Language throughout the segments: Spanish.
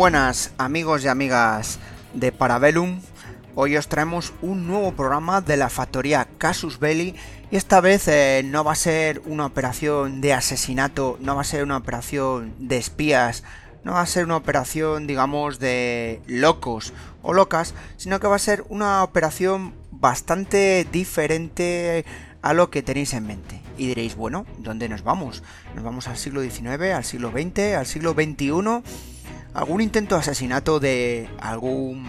Buenas amigos y amigas de Parabellum. Hoy os traemos un nuevo programa de la factoría Casus Belli y esta vez eh, no va a ser una operación de asesinato, no va a ser una operación de espías, no va a ser una operación digamos de locos o locas, sino que va a ser una operación bastante diferente a lo que tenéis en mente. Y diréis, bueno, ¿dónde nos vamos? ¿Nos vamos al siglo XIX, al siglo XX, al siglo XXI? ¿Algún intento de asesinato de algún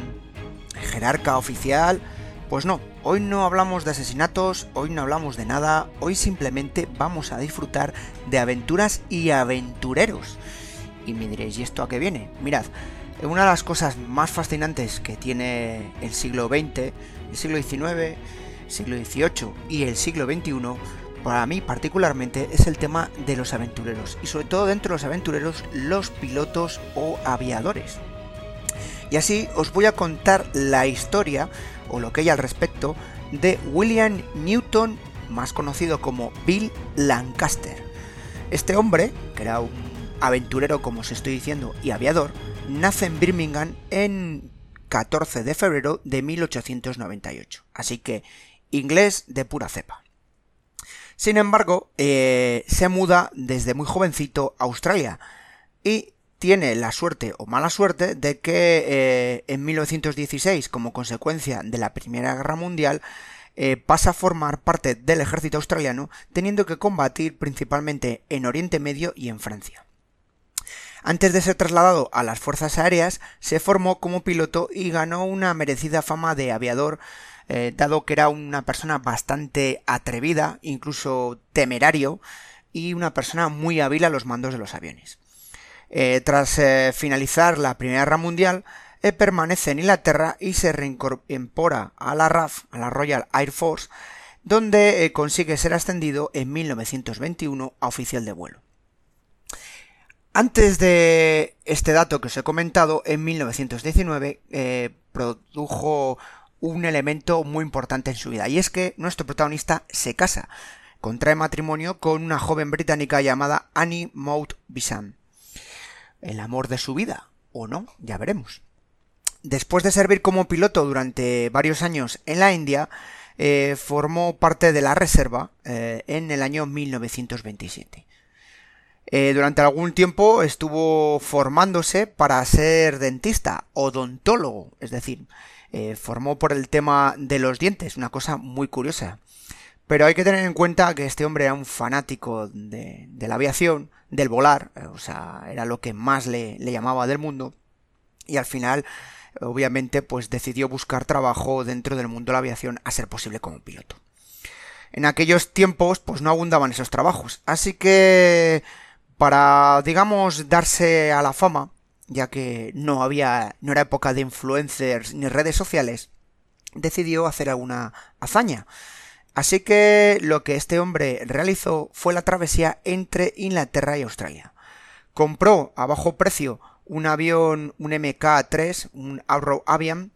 jerarca oficial? Pues no, hoy no hablamos de asesinatos, hoy no hablamos de nada, hoy simplemente vamos a disfrutar de aventuras y aventureros. Y me diréis, ¿y esto a qué viene? Mirad, una de las cosas más fascinantes que tiene el siglo XX, el siglo XIX, siglo XVIII y el siglo XXI, para mí particularmente es el tema de los aventureros y sobre todo dentro de los aventureros los pilotos o aviadores. Y así os voy a contar la historia o lo que hay al respecto de William Newton, más conocido como Bill Lancaster. Este hombre, que era un aventurero como os estoy diciendo y aviador, nace en Birmingham en 14 de febrero de 1898. Así que inglés de pura cepa. Sin embargo, eh, se muda desde muy jovencito a Australia y tiene la suerte o mala suerte de que eh, en 1916, como consecuencia de la Primera Guerra Mundial, eh, pasa a formar parte del ejército australiano, teniendo que combatir principalmente en Oriente Medio y en Francia. Antes de ser trasladado a las fuerzas aéreas, se formó como piloto y ganó una merecida fama de aviador eh, dado que era una persona bastante atrevida, incluso temerario, y una persona muy hábil a los mandos de los aviones. Eh, tras eh, finalizar la Primera Guerra Mundial, permanece en Inglaterra y se reincorpora a la RAF, a la Royal Air Force, donde consigue ser ascendido en 1921 a oficial de vuelo. Antes de este dato que os he comentado, en 1919 produjo un elemento muy importante en su vida, y es que nuestro protagonista se casa, contrae matrimonio con una joven británica llamada Annie Maud Bishan. El amor de su vida, o no, ya veremos. Después de servir como piloto durante varios años en la India, eh, formó parte de la reserva eh, en el año 1927. Eh, durante algún tiempo estuvo formándose para ser dentista, odontólogo, es decir, eh, formó por el tema de los dientes, una cosa muy curiosa. Pero hay que tener en cuenta que este hombre era un fanático de, la aviación, del volar, eh, o sea, era lo que más le, le llamaba del mundo. Y al final, obviamente, pues decidió buscar trabajo dentro del mundo de la aviación a ser posible como piloto. En aquellos tiempos, pues no abundaban esos trabajos. Así que, para, digamos, darse a la fama, ya que no había, no era época de influencers ni redes sociales, decidió hacer alguna hazaña. Así que lo que este hombre realizó fue la travesía entre Inglaterra y Australia. Compró a bajo precio un avión, un MK-3, un Arrow Avian,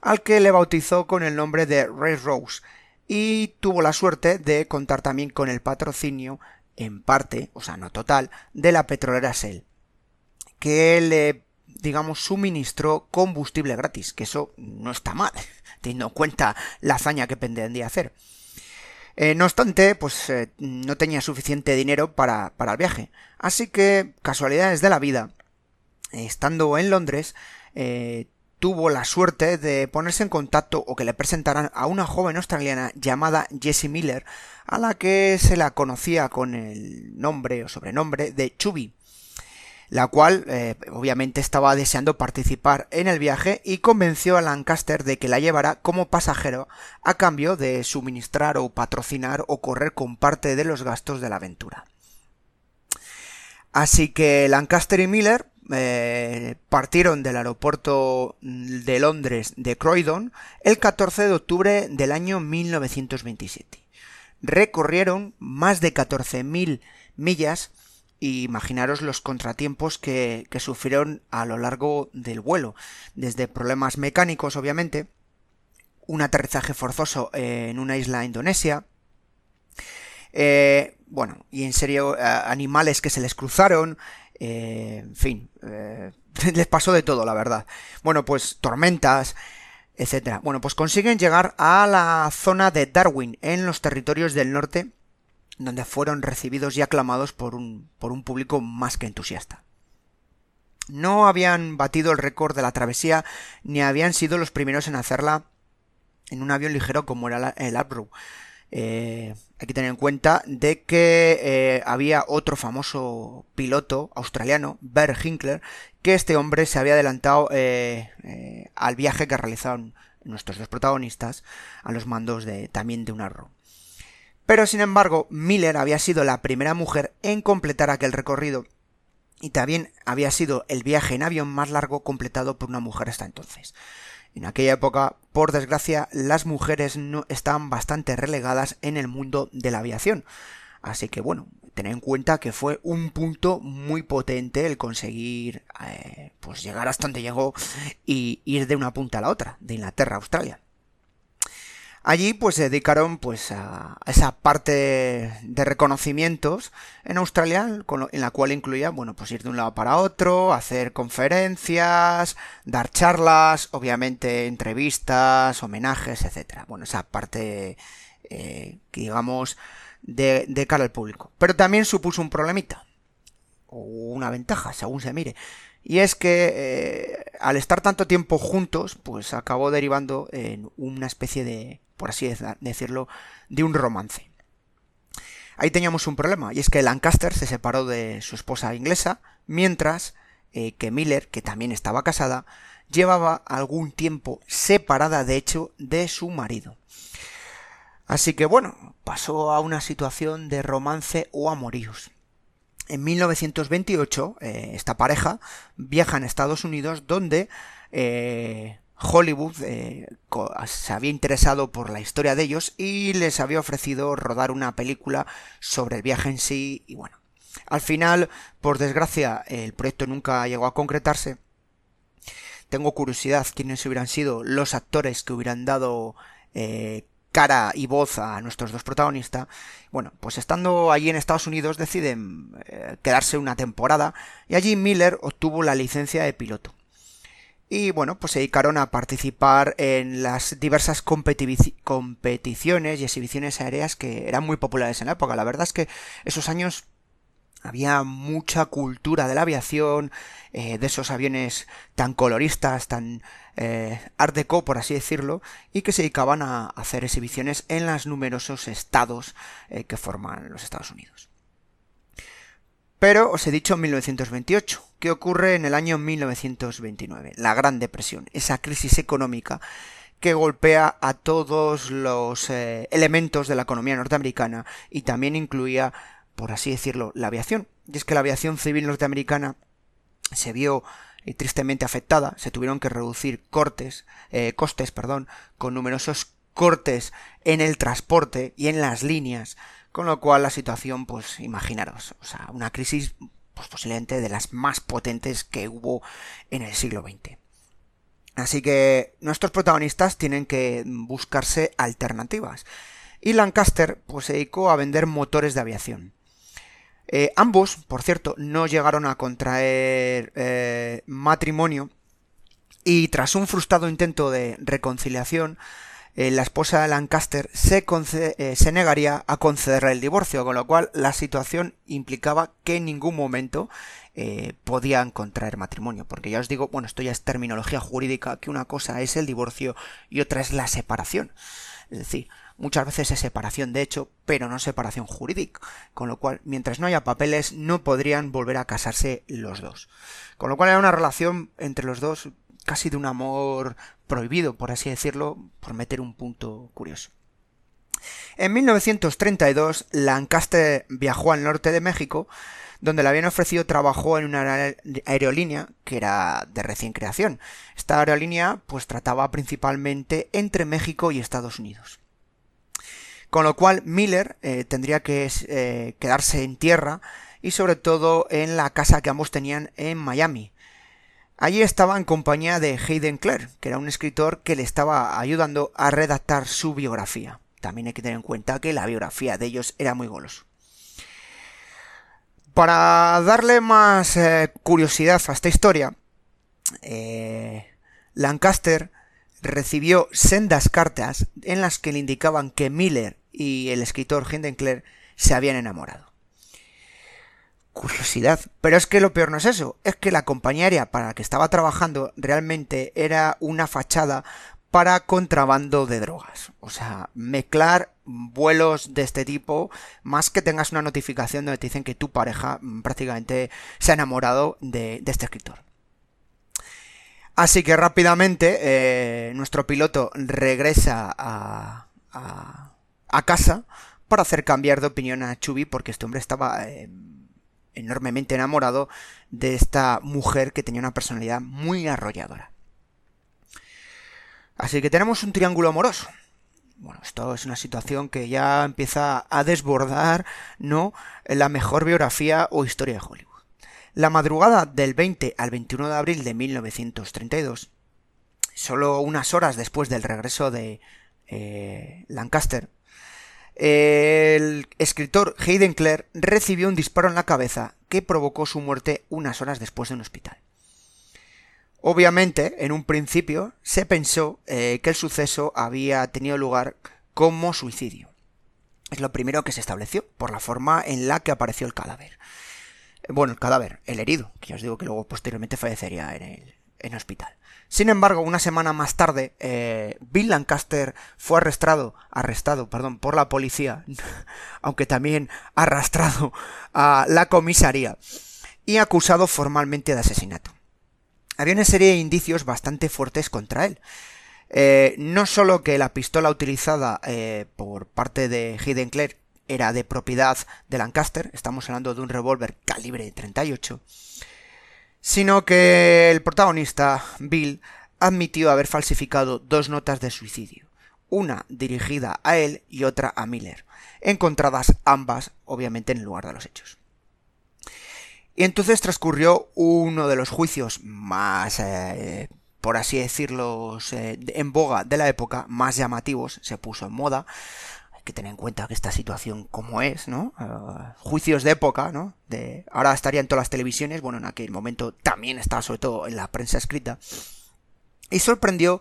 al que le bautizó con el nombre de Ray Rose, y tuvo la suerte de contar también con el patrocinio, en parte, o sea, no total, de la petrolera Shell que le, digamos, suministró combustible gratis, que eso no está mal, teniendo en cuenta la hazaña que pretendía hacer. Eh, no obstante, pues eh, no tenía suficiente dinero para, para, el viaje. Así que, casualidades de la vida, estando en Londres, eh, tuvo la suerte de ponerse en contacto o que le presentaran a una joven australiana llamada Jessie Miller, a la que se la conocía con el nombre o sobrenombre de Chubby la cual eh, obviamente estaba deseando participar en el viaje y convenció a Lancaster de que la llevara como pasajero a cambio de suministrar o patrocinar o correr con parte de los gastos de la aventura. Así que Lancaster y Miller eh, partieron del aeropuerto de Londres de Croydon el 14 de octubre del año 1927. Recorrieron más de 14.000 millas imaginaros los contratiempos que, sufrieron a lo largo del vuelo, desde problemas mecánicos, obviamente, un aterrizaje forzoso en una isla indonesia, eh, bueno, y en serio, animales que se les cruzaron, eh, en fin, eh, les pasó de todo, la verdad. Bueno, pues tormentas, etcétera. Bueno, pues consiguen llegar a la zona de Darwin, en los territorios del norte, donde fueron recibidos y aclamados por un, por un público más que entusiasta. No habían batido el récord de la travesía, ni habían sido los primeros en hacerla en un avión ligero como era el Avro. Eh, hay que tener en cuenta de que eh, había otro famoso piloto australiano, Bert Hinkler, que este hombre se había adelantado eh, al viaje que realizaron nuestros dos protagonistas a los mandos de también de un arro. Pero sin embargo, Miller había sido la primera mujer en completar aquel recorrido y también había sido el viaje en avión más largo completado por una mujer hasta entonces. En aquella época, por desgracia, las mujeres no estaban bastante relegadas en el mundo de la aviación. Así que bueno, tened en cuenta que fue un punto muy potente el conseguir eh, pues llegar hasta donde llegó y ir de una punta a la otra, de Inglaterra a Australia. Allí pues se dedicaron pues a esa parte de reconocimientos en Australia en la cual incluía bueno pues ir de un lado para otro, hacer conferencias, dar charlas, obviamente entrevistas, homenajes, etcétera. Bueno esa parte eh, digamos de, de cara al público. Pero también supuso un problemita o una ventaja según se mire y es que eh, al estar tanto tiempo juntos, pues acabó derivando en una especie de, por así decirlo, de un romance. Ahí teníamos un problema, y es que Lancaster se separó de su esposa inglesa, mientras eh, que Miller, que también estaba casada, llevaba algún tiempo separada, de hecho, de su marido. Así que bueno, pasó a una situación de romance o amoríos en 1928 eh, esta pareja viaja a Estados Unidos donde eh, Hollywood eh, se había interesado por la historia de ellos y les había ofrecido rodar una película sobre el viaje en sí y bueno. Al final por desgracia el proyecto nunca llegó a concretarse. Tengo curiosidad quiénes hubieran sido los actores que hubieran dado cara y voz a nuestros dos protagonistas, bueno, pues estando allí en Estados Unidos deciden eh, quedarse una temporada y allí Miller obtuvo la licencia de piloto. Y bueno, pues se dedicaron a participar en las diversas competiciones y exhibiciones aéreas que eran muy populares en la época. La verdad es que esos años había mucha cultura de la aviación, eh, de esos aviones tan coloristas, tan eh, art deco, por así decirlo, y que se dedicaban a hacer exhibiciones en los numerosos estados eh, que forman los Estados Unidos. Pero os he dicho en 1928, ¿qué ocurre en el año 1929? La Gran Depresión, esa crisis económica que golpea a todos los elementos de la economía norteamericana y también incluía por así decirlo, la aviación. Y es que la aviación civil norteamericana se vio eh, tristemente afectada, se tuvieron que reducir cortes, eh, costes, perdón, con numerosos cortes en el transporte y en las líneas, con lo cual la situación, pues imaginaros, o sea, una crisis pues, posiblemente de las más potentes que hubo en el siglo XX. Así que nuestros protagonistas tienen que buscarse alternativas. Y Lancaster pues, se dedicó a vender motores de aviación. Eh, ambos, por cierto, no llegaron a contraer eh, matrimonio y tras un frustrado intento de reconciliación, eh, la esposa de Lancaster se, se, negaría a conceder el divorcio, con lo cual la situación implicaba que en ningún momento podían contraer matrimonio, porque ya os digo, bueno, esto ya es terminología jurídica, que una cosa es el divorcio y otra es la separación. Es decir, muchas veces es separación de hecho, pero no separación jurídica, con lo cual, mientras no haya papeles, no podrían volver a casarse los dos. Con lo cual era una relación entre los dos casi de un amor prohibido, por así decirlo, por meter un punto curioso. En 1932, Lancaster viajó al norte de México, donde le habían ofrecido trabajo en una aerolínea que era de recién creación. Esta aerolínea pues trataba principalmente entre México y Estados Unidos. Con lo cual Miller eh, tendría que eh, quedarse en tierra y sobre todo en la casa que ambos tenían en Miami. Allí estaba en compañía de Hayden Clare, que era un escritor que le estaba ayudando a redactar su biografía. También hay que tener en cuenta que la biografía de ellos era muy goloso. Para darle más eh, curiosidad a esta historia, eh, Lancaster recibió sendas cartas en las que le indicaban que Miller y el escritor Hindenkler se habían enamorado. Curiosidad. Pero es que lo peor no es eso, es que la compañía aérea para la que estaba trabajando realmente era una fachada para contrabando de drogas. O sea, mezclar vuelos de este tipo, más que tengas una notificación donde te dicen que tu pareja mm, prácticamente se ha enamorado de, este escritor. Así que rápidamente eh, nuestro piloto regresa a, a, casa para hacer cambiar de opinión a Chubby porque este hombre estaba eh, enormemente enamorado de esta mujer que tenía una personalidad muy arrolladora. Así que tenemos un triángulo amoroso. Bueno, esto es una situación que ya empieza a desbordar, ¿no? La mejor biografía o historia de Hollywood. La madrugada del 20 al 21 de abril de 1932, solo unas horas después del regreso de eh, Lancaster, el escritor Hayden Clare recibió un disparo en la cabeza que provocó su muerte unas horas después de un hospital. Obviamente, en un principio, se pensó eh, que el suceso había tenido lugar como suicidio. Es lo primero que se estableció, por la forma en la que apareció el cadáver. Bueno, el cadáver, el herido, que ya os digo que luego posteriormente fallecería en el, en hospital. Sin embargo, una semana más tarde, eh, Bill Lancaster fue arrestado, arrestado, perdón, por la policía, aunque también arrastrado a la comisaría y acusado formalmente de asesinato había una serie de indicios bastante fuertes contra él. Eh, no solo que la pistola utilizada eh, por parte de Hayden Clare era de propiedad de Lancaster, estamos hablando de un revólver calibre 38, sino que el protagonista, Bill, admitió haber falsificado dos notas de suicidio, una dirigida a él y otra a Miller, encontradas ambas obviamente en el lugar de los hechos. Y entonces transcurrió uno de los juicios más, eh, por así decirlo, eh, en boga de la época, más llamativos, se puso en moda. Que tener en cuenta que esta situación como es, ¿no? Eh, juicios de época, ¿no? De, ahora estaría en todas las televisiones, bueno, en aquel momento también estaba sobre todo en la prensa escrita. Y sorprendió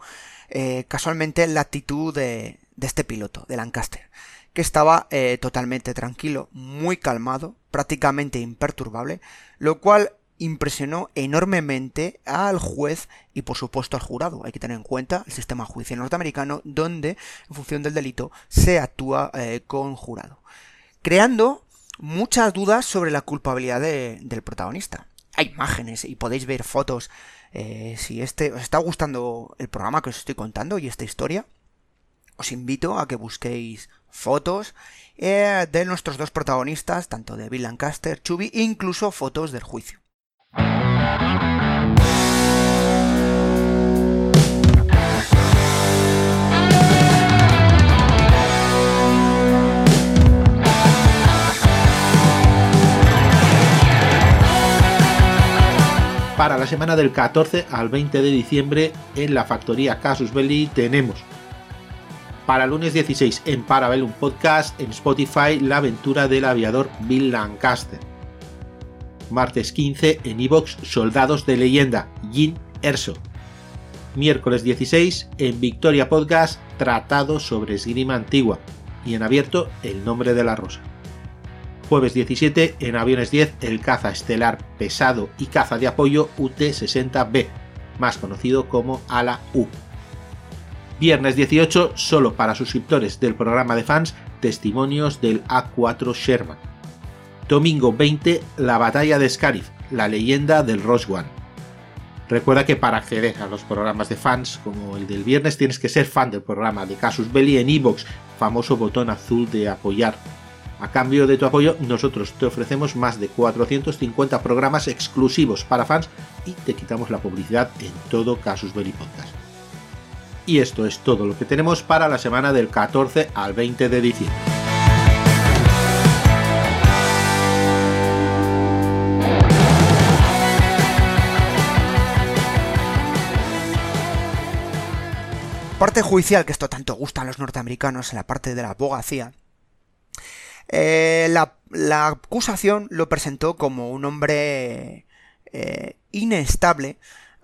casualmente la actitud de, de este piloto, de Lancaster que estaba eh, totalmente tranquilo, muy calmado, prácticamente imperturbable, lo cual impresionó enormemente al juez y por supuesto al jurado. Hay que tener en cuenta el sistema judicial norteamericano donde en función del delito se actúa eh, con jurado, creando muchas dudas sobre la culpabilidad del protagonista. Hay imágenes y podéis ver fotos. Eh, si este os está gustando el programa que os estoy contando y esta historia, os invito a que busquéis fotos eh, de nuestros dos protagonistas, tanto de Bill Lancaster, Chubby, incluso fotos del juicio. Para la semana del 14 al 20 de diciembre en la factoría Casus Belli tenemos para lunes 16 en Parabellum Podcast, en Spotify, La aventura del aviador Bill Lancaster. Martes 15 en Evox, Soldados de Leyenda, Jin Erso. Miércoles 16 en Victoria Podcast, Tratado sobre esgrima antigua. Y en abierto, El nombre de la rosa. Jueves 17 en Aviones 10, el caza estelar pesado y caza de apoyo UT-60B, más conocido como Ala U. Viernes 18, solo para suscriptores del programa de fans, testimonios del A4 Sherman. Domingo 20, la batalla de Scarif, la leyenda del One. Recuerda que para acceder a los programas de fans, como el del viernes, tienes que ser fan del programa de Casus Belli en iVoox, famoso botón azul de apoyar. A cambio de tu apoyo, nosotros te ofrecemos más de 450 programas exclusivos para fans y te quitamos la publicidad en todo Casus Belli Podcast. Y esto es todo lo que tenemos para la semana del 14 al 20 de diciembre. Parte judicial, que esto tanto gusta a los norteamericanos en la parte de la abogacía. Eh, la acusación lo presentó como un hombre eh, inestable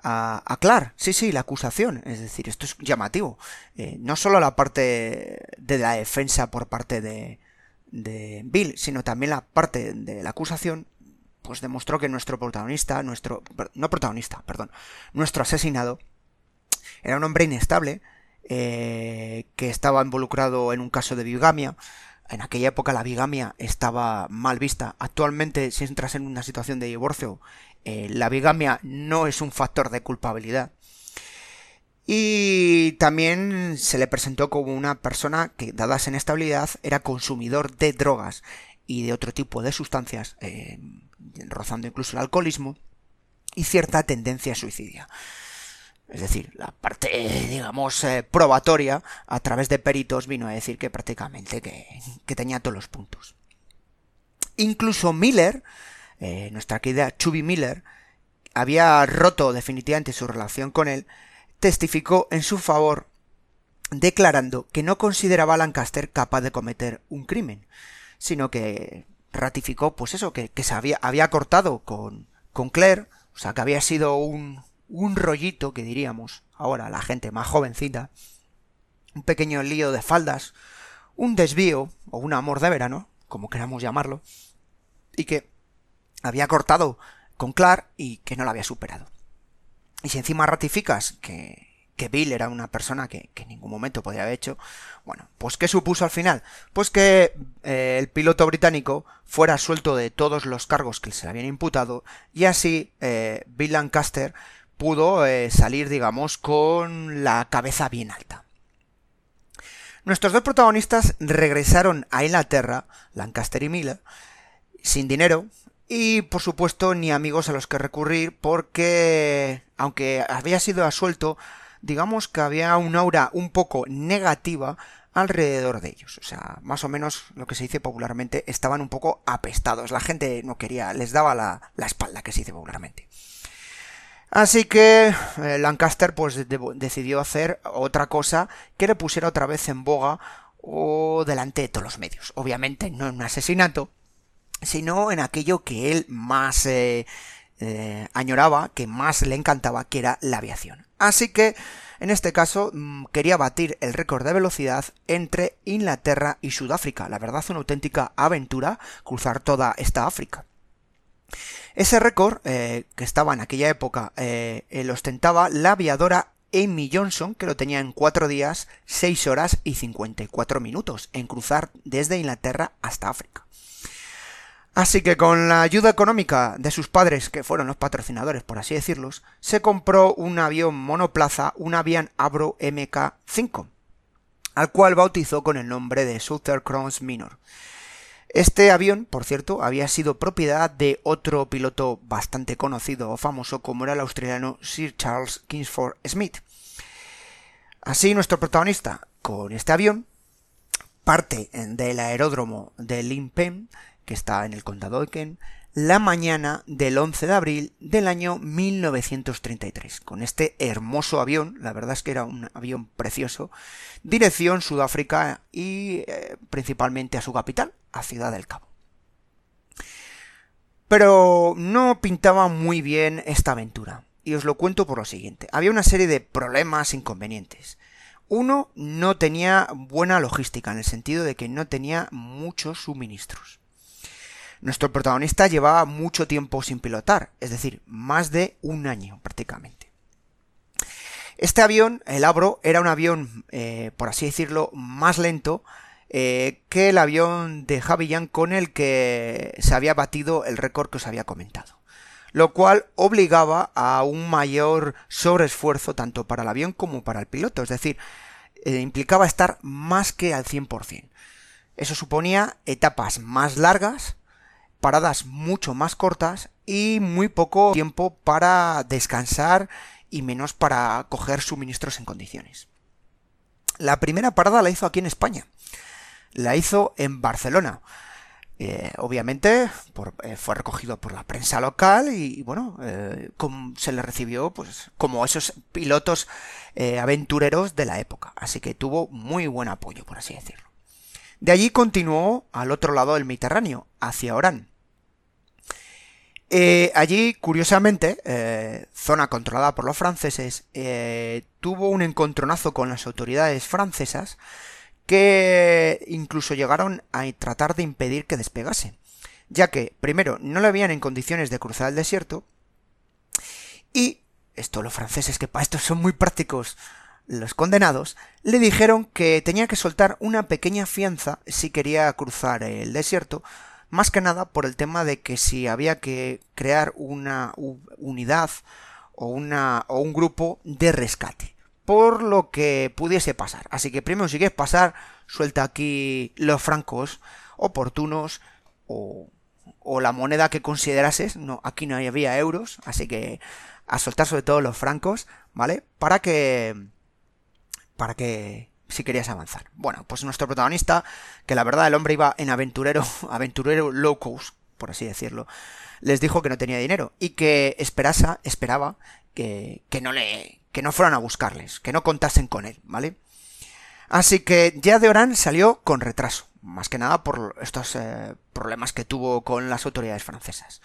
a, Clark. Sí, sí, la acusación. Es decir, esto es llamativo. Eh, no solo la parte de la defensa por parte de, de Bill, sino también la parte de la acusación, pues demostró que nuestro protagonista, nuestro, no protagonista, perdón, nuestro asesinado, era un hombre inestable, eh, que estaba involucrado en un caso de bigamia, en aquella época la bigamia estaba mal vista. Actualmente, si entras en una situación de divorcio, eh, la bigamia no es un factor de culpabilidad. Y también se le presentó como una persona que, dada esa inestabilidad, era consumidor de drogas y de otro tipo de sustancias, eh, rozando incluso el alcoholismo, y cierta tendencia a suicidia. Es decir, la parte, digamos, eh, probatoria a través de peritos vino a decir que prácticamente que, tenía todos los puntos. Incluso Miller, eh, nuestra querida Chubby Miller, había roto definitivamente su relación con él, testificó en su favor declarando que no consideraba a Lancaster capaz de cometer un crimen, sino que ratificó, pues eso, que, se había, había cortado con, con Claire, o sea, que había sido un, un rollito que diríamos ahora la gente más jovencita, un pequeño lío de faldas, un desvío o un amor de verano, como queramos llamarlo, y que había cortado con Clark y que no lo había superado. Y si encima ratificas que, que Bill era una persona que, en ningún momento podría haber hecho, bueno, pues ¿qué supuso al final? Pues que eh, el piloto británico fuera suelto de todos los cargos que se le habían imputado y así eh, Bill Lancaster pudo eh, salir, digamos, con la cabeza bien alta. Nuestros dos protagonistas regresaron a Inglaterra, Lancaster y Miller, sin dinero y, por supuesto, ni amigos a los que recurrir porque, aunque había sido asuelto, digamos que había un aura un poco negativa alrededor de ellos. O sea, más o menos lo que se dice popularmente, estaban un poco apestados. La gente no quería, les daba la, la espalda, que se dice popularmente. Así que eh, Lancaster pues decidió hacer otra cosa que le pusiera otra vez en boga o delante de todos los medios. Obviamente no en un asesinato, sino en aquello que él más eh, eh, añoraba, que más le encantaba, que era la aviación. Así que en este caso mm, quería batir el récord de velocidad entre Inglaterra y Sudáfrica. La verdad, una auténtica aventura cruzar toda esta África. Ese récord, eh, que estaba en aquella época, eh, lo ostentaba la aviadora Amy Johnson, que lo tenía en 4 días, 6 horas y 54 minutos, en cruzar desde Inglaterra hasta África. Así que con la ayuda económica de sus padres, que fueron los patrocinadores, por así decirlos, se compró un avión monoplaza, un avión Abro MK5, al cual bautizó con el nombre de Southern Cross Minor. Este avión, por cierto, había sido propiedad de otro piloto bastante conocido o famoso como era el australiano Sir Charles Kingsford Smith. Así nuestro protagonista, con este avión, parte del aeródromo de Limpen, que está en el condado de Kent, la mañana del 11 de abril del año 1933, con este hermoso avión, la verdad es que era un avión precioso, dirección Sudáfrica y eh, principalmente a su capital, a Ciudad del Cabo. Pero no pintaba muy bien esta aventura, y os lo cuento por lo siguiente. Había una serie de problemas inconvenientes. Uno, no tenía buena logística, en el sentido de que no tenía muchos suministros. Nuestro protagonista llevaba mucho tiempo sin pilotar, es decir, más de un año prácticamente. Este avión, el Abro, era un avión, eh, por así decirlo, más lento eh, que el avión de Javillan con el que se había batido el récord que os había comentado. Lo cual obligaba a un mayor sobreesfuerzo tanto para el avión como para el piloto, es decir, eh, implicaba estar más que al 100%. Eso suponía etapas más largas, paradas mucho más cortas y muy poco tiempo para descansar y menos para coger suministros en condiciones. La primera parada la hizo aquí en España. La hizo en Barcelona. Eh, obviamente eh, fue recogido por la prensa local y, bueno, eh, se le recibió pues como esos pilotos aventureros de la época. Así que tuvo muy buen apoyo, por así decirlo. De allí continuó al otro lado del Mediterráneo, hacia Orán. Eh, allí, curiosamente, eh, zona controlada por los franceses, eh, tuvo un encontronazo con las autoridades francesas que incluso llegaron a tratar de impedir que despegase, ya que, primero, no le habían en condiciones de cruzar el desierto, y, esto los franceses que para esto son muy prácticos, los condenados, le dijeron que tenía que soltar una pequeña fianza si quería cruzar el desierto, más que nada por el tema de que si había que crear una unidad o, una, o un grupo de rescate, por lo que pudiese pasar. Así que primero si quieres pasar, suelta aquí los francos oportunos o, o la moneda que considerases, no, aquí no había euros, así que a soltar sobre todo los francos, ¿vale? Para que para que si querías avanzar. Bueno, pues nuestro protagonista, que la verdad el hombre iba en aventurero, aventurero low cost, por así decirlo, les dijo que no tenía dinero y que esperasa, esperaba que, que no le, que no fueran a buscarles, que no contasen con él, ¿vale? Así que ya de Orán salió con retraso, más que nada por estos eh, problemas que tuvo con las autoridades francesas.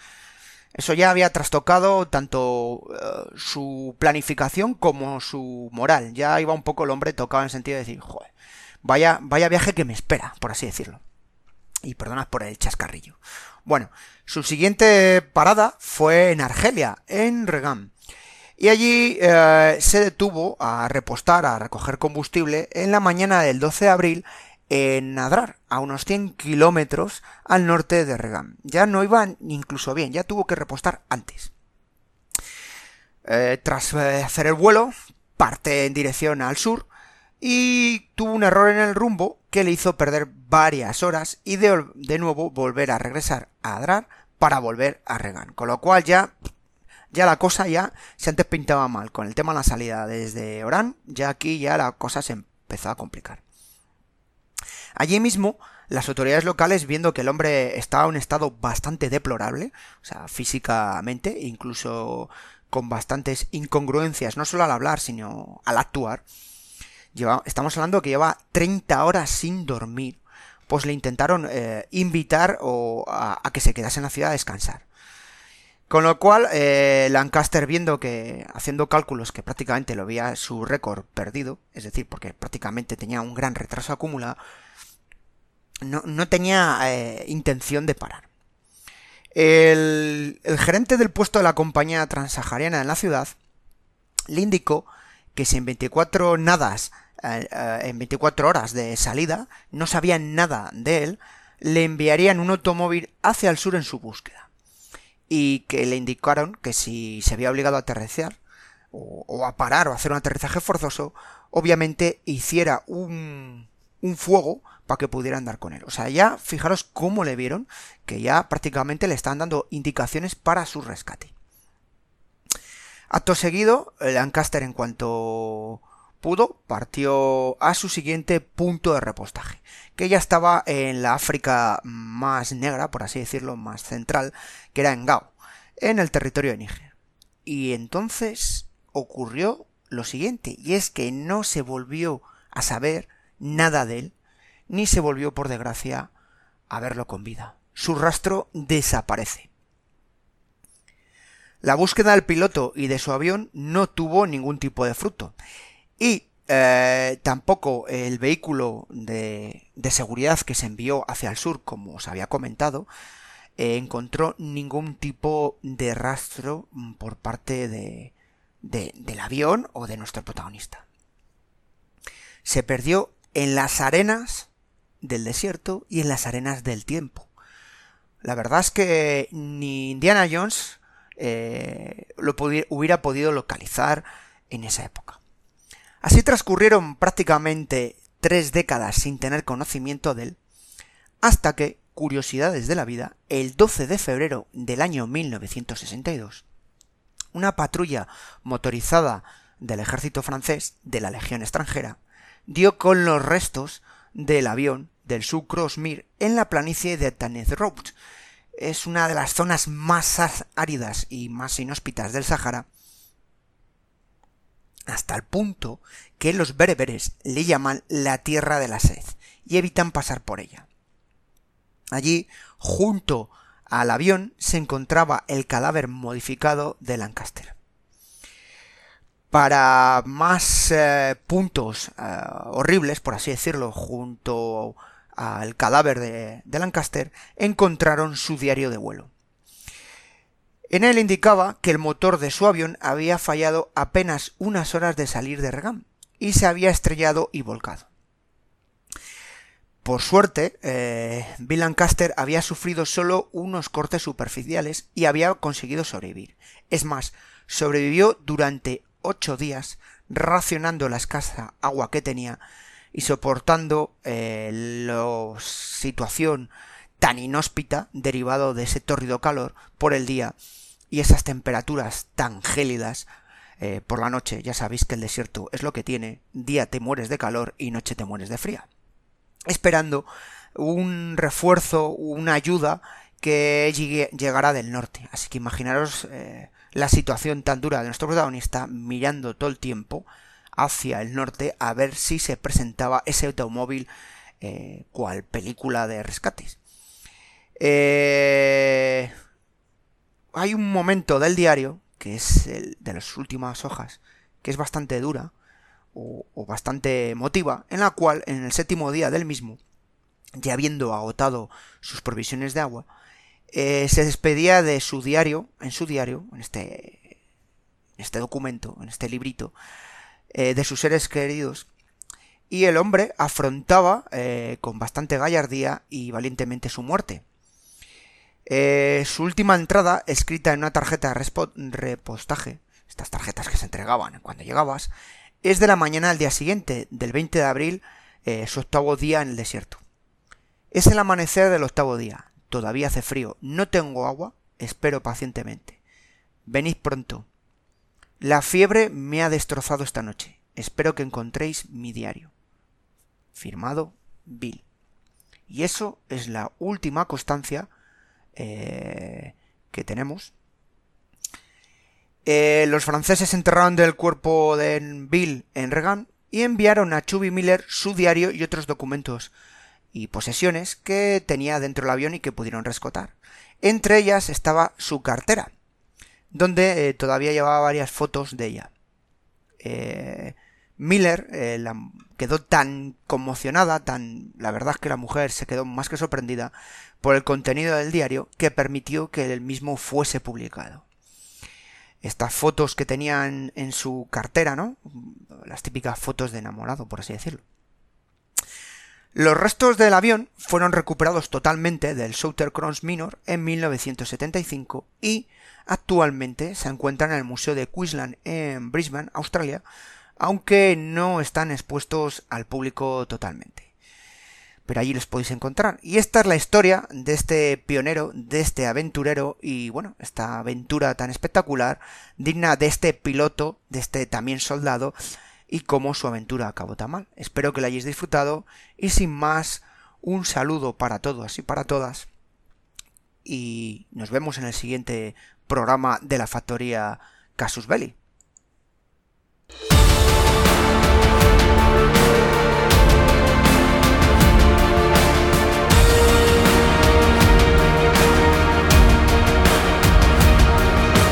Eso ya había trastocado tanto eh, su planificación como su moral. Ya iba un poco el hombre tocado en el sentido de decir, joder, vaya, vaya viaje que me espera, por así decirlo. Y perdonad por el chascarrillo. Bueno, su siguiente parada fue en Argelia, en Regam. Y allí eh, se detuvo a repostar, a recoger combustible en la mañana del 12 de abril en Nadrar, a unos 100 kilómetros al norte de Regan. Ya no iba incluso bien, ya tuvo que repostar antes. Eh, tras eh, hacer el vuelo, parte en dirección al sur y tuvo un error en el rumbo que le hizo perder varias horas y de, de nuevo volver a regresar a Adrar para volver a Regan. Con lo cual ya, ya la cosa ya se antes pintaba mal. Con el tema de la salida desde Orán, ya aquí ya la cosa se empezó a complicar. Allí mismo, las autoridades locales, viendo que el hombre estaba en un estado bastante deplorable, o sea, físicamente, incluso con bastantes incongruencias, no solo al hablar, sino al actuar, estamos hablando que lleva 30 horas sin dormir, pues le intentaron eh, invitar o a, que se quedase en la ciudad a descansar. Con lo cual, eh, Lancaster, viendo que, haciendo cálculos que prácticamente lo veía su récord perdido, es decir, porque prácticamente tenía un gran retraso acumulado, no, tenía eh, intención de parar. El, gerente del puesto de la compañía transahariana en la ciudad le indicó que si en 24 nadas, eh, eh, en 24 horas de salida, no sabían nada de él, le enviarían un automóvil hacia el sur en su búsqueda. Y que le indicaron que si se había obligado a aterrizar, o, o a parar o a hacer un aterrizaje forzoso, obviamente hiciera un, un fuego para que pudiera andar con él. O sea, ya fijaros cómo le vieron, que ya prácticamente le están dando indicaciones para su rescate. Acto seguido, Lancaster en cuanto pudo, partió a su siguiente punto de repostaje, que ya estaba en la África más negra, por así decirlo, más central, que era en Gao, en el territorio de Níger. Y entonces ocurrió lo siguiente, y es que no se volvió a saber nada de él, ni se volvió, por desgracia, a verlo con vida. Su rastro desaparece. La búsqueda del piloto y de su avión no tuvo ningún tipo de fruto. Y eh, tampoco el vehículo de, seguridad que se envió hacia el sur, como os había comentado, eh, encontró ningún tipo de rastro por parte de, del avión o de nuestro protagonista. Se perdió en las arenas del desierto y en las arenas del tiempo. La verdad es que ni Indiana Jones eh, lo hubiera podido localizar en esa época. Así transcurrieron prácticamente tres décadas sin tener conocimiento de él, hasta que, curiosidades de la vida, el 12 de febrero del año 1962, una patrulla motorizada del ejército francés de la Legión extranjera dio con los restos del avión del Sucrosmir en la planicie de Tanez Road. Es una de las zonas más áridas y más inhóspitas del Sahara, hasta el punto que los bereberes le llaman la tierra de la sed. y evitan pasar por ella. Allí, junto al avión, se encontraba el cadáver modificado de Lancaster. Para más eh, puntos eh, horribles, por así decirlo, junto al cadáver de, Lancaster, encontraron su diario de vuelo. En él indicaba que el motor de su avión había fallado apenas unas horas de salir de Regan y se había estrellado y volcado. Por suerte, eh, Bill Lancaster había sufrido solo unos cortes superficiales y había conseguido sobrevivir. Es más, sobrevivió durante ocho días racionando la escasa agua que tenía y soportando eh, la situación tan inhóspita derivado de ese tórrido calor por el día y esas temperaturas tan gélidas eh, por la noche. Ya sabéis que el desierto es lo que tiene, día te mueres de calor y noche te mueres de fría. Esperando un refuerzo, una ayuda que llegará del norte. Así que imaginaros eh, la situación tan dura de nuestro protagonista mirando todo el tiempo hacia el norte a ver si se presentaba ese automóvil eh, cual película de rescates. Eh, hay un momento del diario, que es el de las últimas hojas, que es bastante dura o, bastante emotiva, en la cual en el séptimo día del mismo, ya habiendo agotado sus provisiones de agua, eh, se despedía de su diario, en su diario, en este, este documento, en este librito, eh, de sus seres queridos, y el hombre afrontaba eh, con bastante gallardía y valientemente su muerte. Su última entrada, escrita en una tarjeta de repostaje, estas tarjetas que se entregaban cuando llegabas, es de la mañana del día siguiente, del 20 de abril, su octavo día en el desierto. Es el amanecer del octavo día. Todavía hace frío. No tengo agua. Espero pacientemente. Venid pronto. La fiebre me ha destrozado esta noche. Espero que encontréis mi diario. Firmado Bill. Y eso es la última constancia eh, que tenemos. Eh, los franceses enterraron del cuerpo de Bill en Regan y enviaron a Chubby Miller su diario y otros documentos y posesiones que tenía dentro del avión y que pudieron rescatar. Entre ellas estaba su cartera, donde eh, todavía llevaba varias fotos de ella. Miller quedó tan conmocionada, tan la verdad es que la mujer se quedó más que sorprendida por el contenido del diario que permitió que el mismo fuese publicado. Estas fotos que tenían en su cartera, ¿no? Las típicas fotos de enamorado, por así decirlo. Los restos del avión fueron recuperados totalmente del Southern Cross Minor en 1975 y actualmente se encuentran en el Museo de Queensland en Brisbane, Australia, aunque no están expuestos al público totalmente pero allí los podéis encontrar. Y esta es la historia de este pionero, de este aventurero y bueno, esta aventura tan espectacular, digna de este piloto, de este también soldado y cómo su aventura acabó tan mal. Espero que la hayáis disfrutado y sin más, un saludo para todos y para todas y nos vemos en el siguiente programa de la factoría Casus Belli.